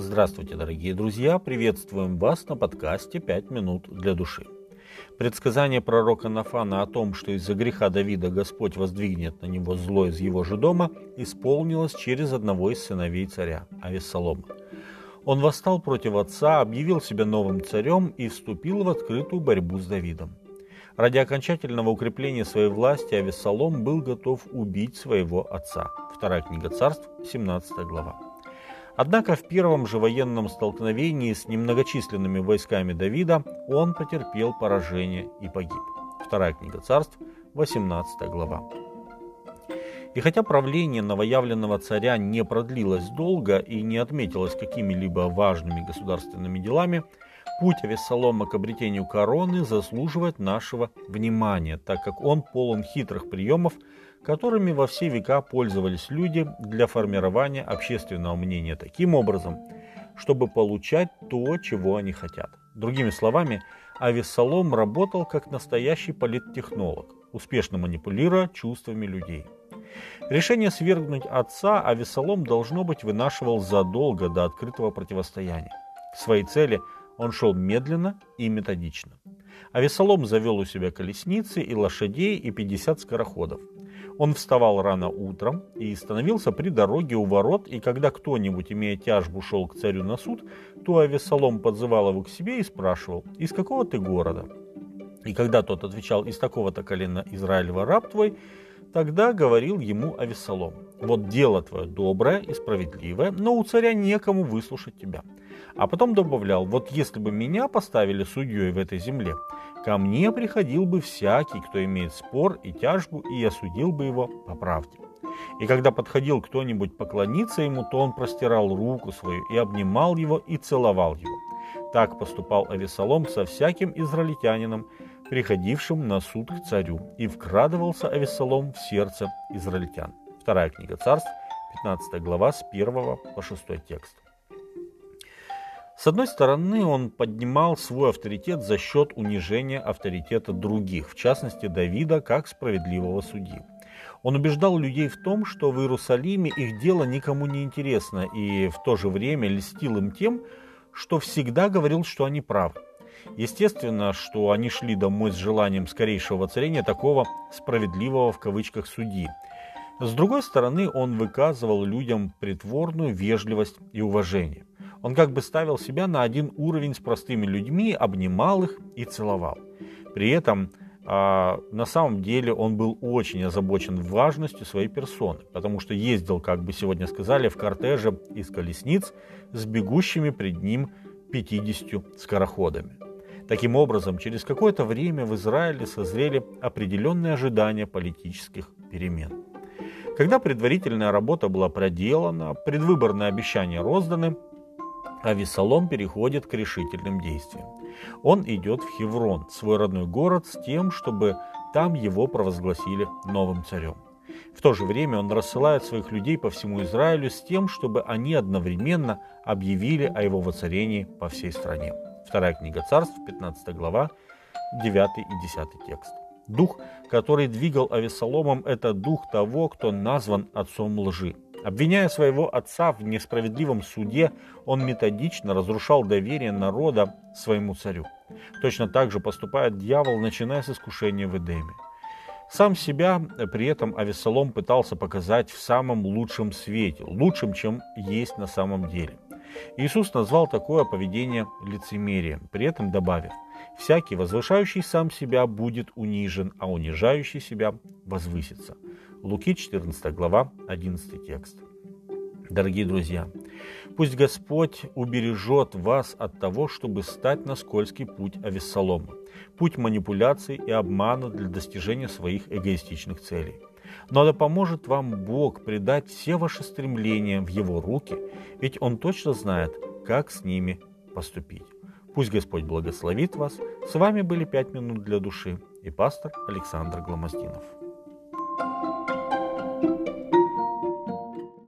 Здравствуйте, дорогие друзья! Приветствуем вас на подкасте «Пять минут для души». Предсказание пророка Нафана о том, что из-за греха Давида Господь воздвигнет на него зло из его же дома, исполнилось через одного из сыновей царя, Авессалома. Он восстал против отца, объявил себя новым царем и вступил в открытую борьбу с Давидом. Ради окончательного укрепления своей власти Авессалом был готов убить своего отца. Вторая книга царств, 17 глава. Однако в первом же военном столкновении с немногочисленными войсками Давида он потерпел поражение и погиб. Вторая книга царств, 18 глава. И хотя правление новоявленного царя не продлилось долго и не отметилось какими-либо важными государственными делами, путь Авессалома к обретению короны заслуживает нашего внимания, так как он полон хитрых приемов, которыми во все века пользовались люди для формирования общественного мнения таким образом, чтобы получать то, чего они хотят. Другими словами, Авессалом работал как настоящий политтехнолог, успешно манипулируя чувствами людей. Решение свергнуть отца Авессалом должно быть вынашивал задолго до открытого противостояния. К своей цели он шел медленно и методично. Авессалом завел у себя колесницы и лошадей и 50 скороходов – он вставал рано утром и становился при дороге у ворот, и когда кто-нибудь, имея тяжбу, шел к царю на суд, то Авесолом подзывал его к себе и спрашивал, «Из какого ты города?» И когда тот отвечал, «Из такого-то колена Израилева раб твой», тогда говорил ему Авесолом, «Вот дело твое доброе и справедливое, но у царя некому выслушать тебя». А потом добавлял, «Вот если бы меня поставили судьей в этой земле, Ко мне приходил бы всякий, кто имеет спор и тяжбу, и я судил бы его по правде. И когда подходил кто-нибудь поклониться ему, то он простирал руку свою и обнимал его и целовал его. Так поступал Авесолом со всяким израильтянином, приходившим на суд к царю, и вкрадывался Авесолом в сердце израильтян. Вторая книга царств, 15 глава, с 1 по 6 текст. С одной стороны, он поднимал свой авторитет за счет унижения авторитета других, в частности Давида как справедливого судьи. Он убеждал людей в том, что в Иерусалиме их дело никому не интересно, и в то же время льстил им тем, что всегда говорил, что они правы. Естественно, что они шли домой с желанием скорейшего воцарения такого «справедливого» в кавычках судьи. С другой стороны, он выказывал людям притворную вежливость и уважение. Он как бы ставил себя на один уровень с простыми людьми, обнимал их и целовал. При этом а, на самом деле он был очень озабочен важностью своей персоны, потому что ездил, как бы сегодня сказали, в кортеже из колесниц с бегущими пред ним 50 скороходами. Таким образом, через какое-то время в Израиле созрели определенные ожидания политических перемен. Когда предварительная работа была проделана, предвыборные обещания розданы, а Весолом переходит к решительным действиям. Он идет в Хеврон, свой родной город, с тем, чтобы там его провозгласили новым царем. В то же время он рассылает своих людей по всему Израилю с тем, чтобы они одновременно объявили о его воцарении по всей стране. Вторая книга царств, 15 глава, 9 и 10 текст. Дух, который двигал Авесоломом, это дух того, кто назван отцом лжи. Обвиняя своего отца в несправедливом суде, он методично разрушал доверие народа своему царю. Точно так же поступает дьявол, начиная с искушения в Эдеме. Сам себя при этом Авесолом пытался показать в самом лучшем свете, лучшим, чем есть на самом деле. Иисус назвал такое поведение лицемерием, при этом добавив, «Всякий, возвышающий сам себя, будет унижен, а унижающий себя возвысится». Луки 14 глава 11 текст. Дорогие друзья, пусть Господь убережет вас от того, чтобы стать на скользкий путь Авессалома, путь манипуляций и обмана для достижения своих эгоистичных целей. Но да поможет вам Бог предать все ваши стремления в Его руки, ведь Он точно знает, как с ними поступить. Пусть Господь благословит вас. С вами были «Пять минут для души» и пастор Александр Гломоздинов.